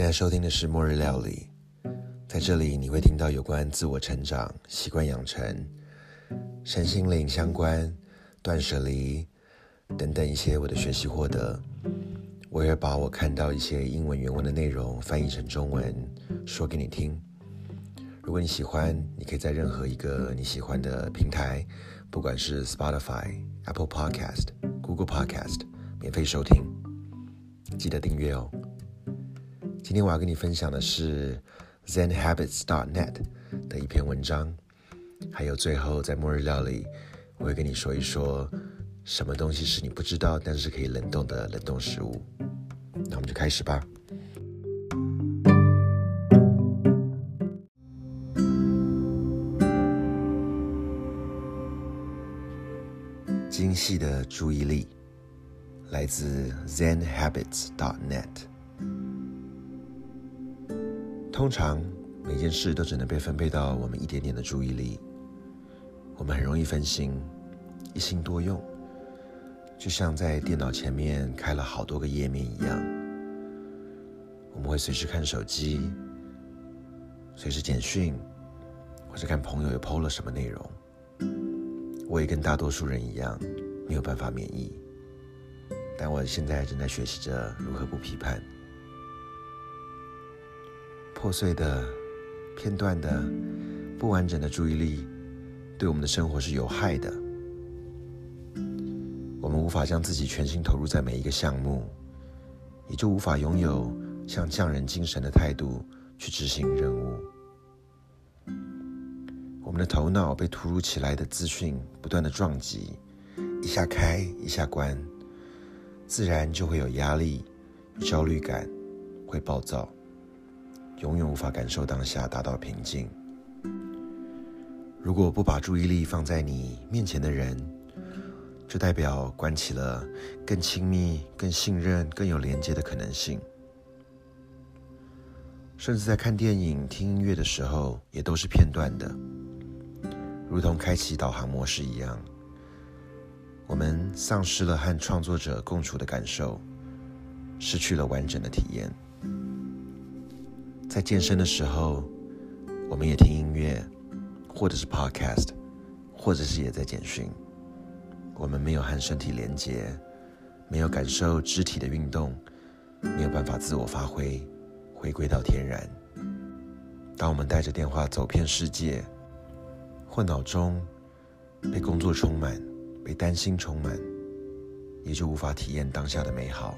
现在收听的是《末日料理》，在这里你会听到有关自我成长、习惯养成、身心灵相关、断舍离等等一些我的学习获得。我也把我看到一些英文原文的内容翻译成中文说给你听。如果你喜欢，你可以在任何一个你喜欢的平台，不管是 Spotify、Apple Podcast、Google Podcast，免费收听，记得订阅哦。今天我要跟你分享的是 ZenHabits.net 的一篇文章，还有最后在末日料理，我会跟你说一说什么东西是你不知道但是可以冷冻的冷冻食物。那我们就开始吧。精细的注意力来自 ZenHabits.net。通常每件事都只能被分配到我们一点点的注意力，我们很容易分心，一心多用，就像在电脑前面开了好多个页面一样。我们会随时看手机，随时简讯，或者看朋友又 PO 了什么内容。我也跟大多数人一样，没有办法免疫，但我现在正在学习着如何不批判。破碎的、片段的、不完整的注意力，对我们的生活是有害的。我们无法将自己全心投入在每一个项目，也就无法拥有像匠人精神的态度去执行任务。我们的头脑被突如其来的资讯不断的撞击，一下开一下关，自然就会有压力、焦虑感，会暴躁。永远无法感受当下，达到平静。如果不把注意力放在你面前的人，就代表关起了更亲密、更信任、更有连接的可能性。甚至在看电影、听音乐的时候，也都是片段的，如同开启导航模式一样。我们丧失了和创作者共处的感受，失去了完整的体验。在健身的时候，我们也听音乐，或者是 podcast，或者是也在简讯。我们没有和身体连接，没有感受肢体的运动，没有办法自我发挥，回归到天然。当我们带着电话走遍世界，或脑中被工作充满，被担心充满，也就无法体验当下的美好，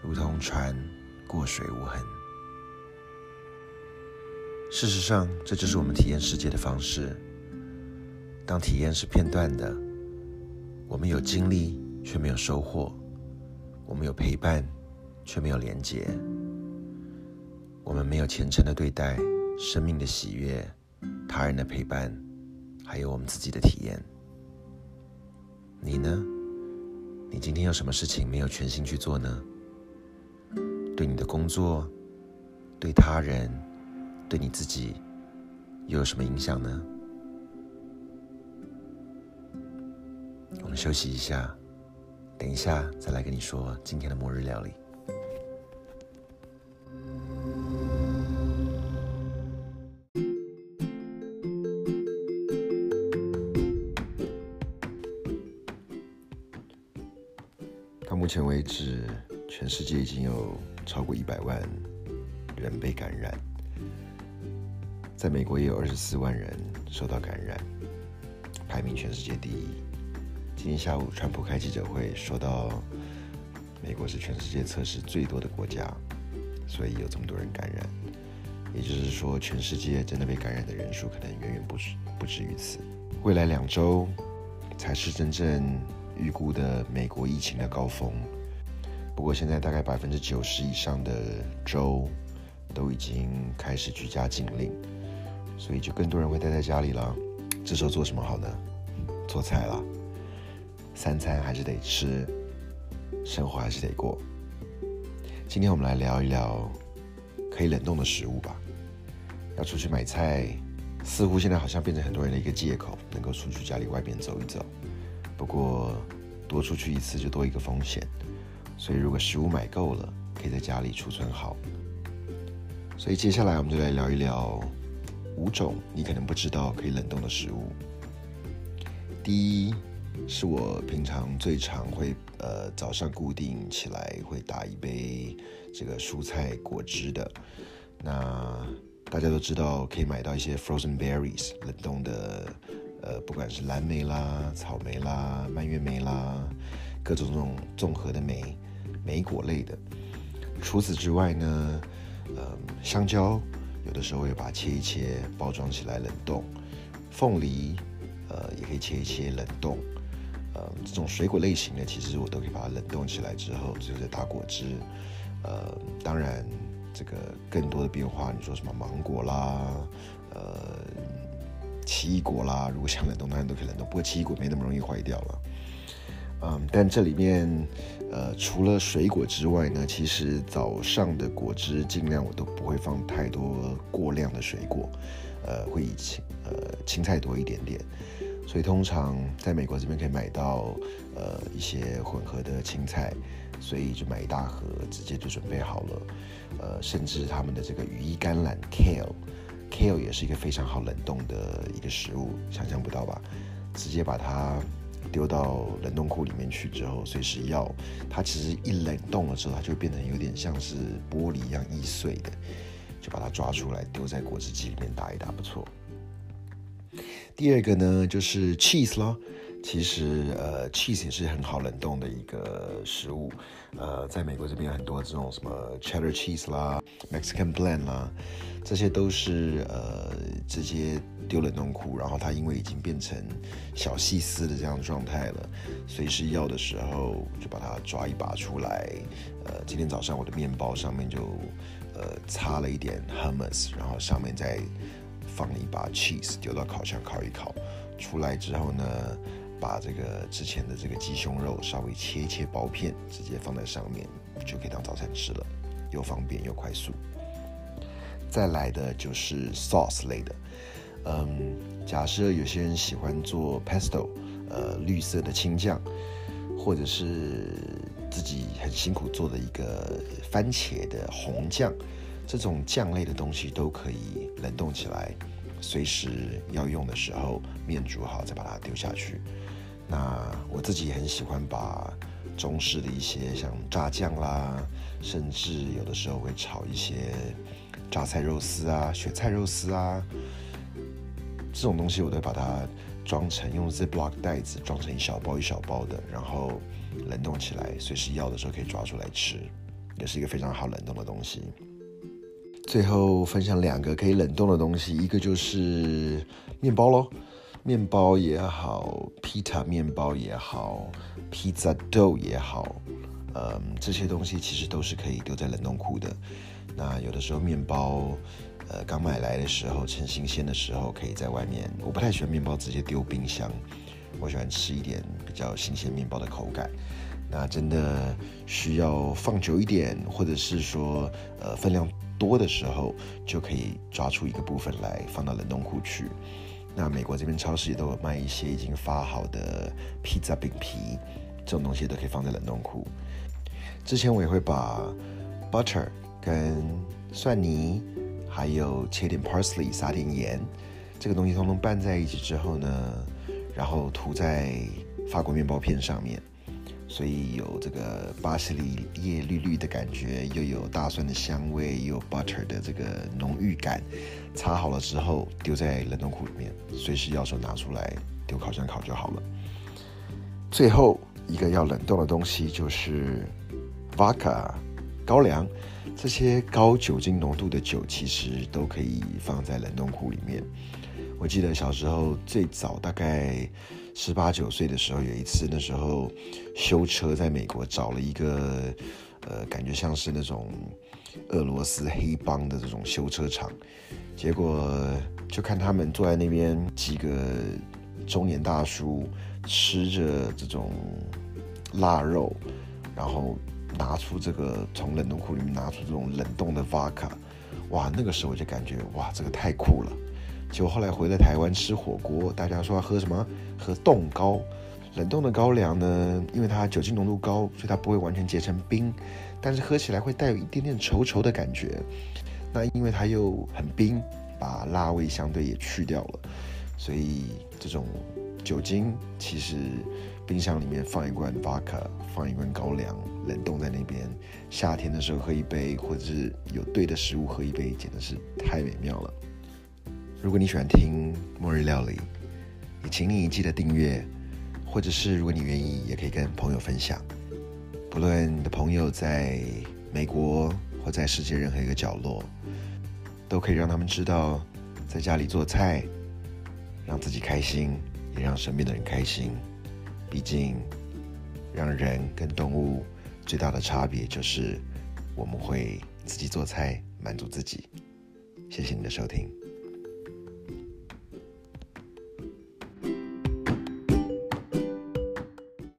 如同船过水无痕。事实上，这就是我们体验世界的方式。当体验是片段的，我们有经历却没有收获，我们有陪伴却没有连结，我们没有虔诚的对待生命的喜悦、他人的陪伴，还有我们自己的体验。你呢？你今天有什么事情没有全心去做呢？对你的工作，对他人。对你自己又有什么影响呢？我们休息一下，等一下再来跟你说今天的末日料理。到目前为止，全世界已经有超过一百万人被感染。在美国也有二十四万人受到感染，排名全世界第一。今天下午，川普开记者会说到，美国是全世界测试最多的国家，所以有这么多人感染。也就是说，全世界真的被感染的人数可能远远不止不止于此。未来两周才是真正预估的美国疫情的高峰。不过现在大概百分之九十以上的州都已经开始居家禁令。所以就更多人会待在家里了，这时候做什么好呢？做菜了，三餐还是得吃，生活还是得过。今天我们来聊一聊可以冷冻的食物吧。要出去买菜，似乎现在好像变成很多人的一个借口，能够出去家里外边走一走。不过多出去一次就多一个风险，所以如果食物买够了，可以在家里储存好，所以接下来我们就来聊一聊五种你可能不知道可以冷冻的食物。第一是我平常最常会呃早上固定起来会打一杯这个蔬菜果汁的。那大家都知道可以买到一些 frozen berries 冷冻的，呃不管是蓝莓啦、草莓啦、蔓越莓啦，各种这种综合的莓莓果类的。除此之外呢？嗯，香蕉有的时候会把它切一切，包装起来冷冻。凤梨，呃，也可以切一切冷冻。呃，这种水果类型的，其实我都可以把它冷冻起来之后，最后再打果汁。呃，当然，这个更多的变化，你说什么芒果啦，呃，奇异果啦，如果想冷冻，当然都可以冷冻。不过奇异果没那么容易坏掉了。嗯，但这里面，呃，除了水果之外呢，其实早上的果汁尽量我都不会放太多过量的水果，呃，会以青呃青菜多一点点，所以通常在美国这边可以买到呃一些混合的青菜，所以就买一大盒，直接就准备好了，呃，甚至他们的这个羽衣甘蓝 kale，kale 也是一个非常好冷冻的一个食物，想象不到吧？直接把它。丢到冷冻库里面去之后，随时要它其实一冷冻了之后，它就变成有点像是玻璃一样易碎的，就把它抓出来丢在果汁机里面打一打，不错。第二个呢，就是 cheese 咯。其实呃，cheese 也是很好冷冻的一个食物。呃，在美国这边很多这种什么 cheddar cheese 啦，Mexican blend 啦，这些都是呃直接丢冷冻库，然后它因为已经变成小细丝的这样状态了，随时要的时候就把它抓一把出来。呃，今天早上我的面包上面就呃擦了一点 hummus，然后上面再放了一把 cheese，丢到烤箱烤一烤，出来之后呢。把这个之前的这个鸡胸肉稍微切一切薄片，直接放在上面，就可以当早餐吃了，又方便又快速。再来的就是 sauce 类的，嗯，假设有些人喜欢做 pesto，呃，绿色的青酱，或者是自己很辛苦做的一个番茄的红酱，这种酱类的东西都可以冷冻起来，随时要用的时候，面煮好再把它丢下去。那我自己很喜欢把中式的一些像炸酱啦，甚至有的时候会炒一些榨菜肉丝啊、雪菜肉丝啊，这种东西我都把它装成用 Ziploc 袋子装成一小包一小包的，然后冷冻起来，随时要的时候可以抓出来吃，也是一个非常好冷冻的东西。最后分享两个可以冷冻的东西，一个就是面包喽。面包也好，，Pita 面包也好，披萨豆也好，嗯，这些东西其实都是可以丢在冷冻库的。那有的时候面包，呃，刚买来的时候趁新鲜的时候，可以在外面。我不太喜欢面包直接丢冰箱，我喜欢吃一点比较新鲜面包的口感。那真的需要放久一点，或者是说，呃，分量多的时候，就可以抓出一个部分来放到冷冻库去。那美国这边超市也都有卖一些已经发好的披萨饼皮，这种东西都可以放在冷冻库。之前我也会把 butter 跟蒜泥，还有切点 parsley，撒点盐，这个东西通通拌在一起之后呢，然后涂在法国面包片上面。所以有这个巴西里叶绿绿的感觉，又有大蒜的香味，又有 butter 的这个浓郁感。擦好了之后，丢在冷冻库里面，随时要时候拿出来丢烤箱烤就好了。最后一个要冷冻的东西就是 vodka 高粱，这些高酒精浓度的酒其实都可以放在冷冻库里面。我记得小时候最早大概。十八九岁的时候，有一次，那时候修车在美国找了一个，呃，感觉像是那种俄罗斯黑帮的这种修车厂，结果就看他们坐在那边，几个中年大叔吃着这种腊肉，然后拿出这个从冷冻库里面拿出这种冷冻的 vodka，哇，那个时候我就感觉哇，这个太酷了。就后来回了台湾吃火锅，大家说要喝什么？喝冻高，冷冻的高粱呢？因为它酒精浓度高，所以它不会完全结成冰，但是喝起来会带有一点点稠稠的感觉。那因为它又很冰，把辣味相对也去掉了，所以这种酒精其实冰箱里面放一罐 vodka，放一罐高粱，冷冻在那边，夏天的时候喝一杯，或者是有对的食物喝一杯，简直是太美妙了。如果你喜欢听末日料理，也请你记得订阅，或者是如果你愿意，也可以跟朋友分享。不论你的朋友在美国或在世界任何一个角落，都可以让他们知道，在家里做菜，让自己开心，也让身边的人开心。毕竟，让人跟动物最大的差别就是，我们会自己做菜满足自己。谢谢你的收听。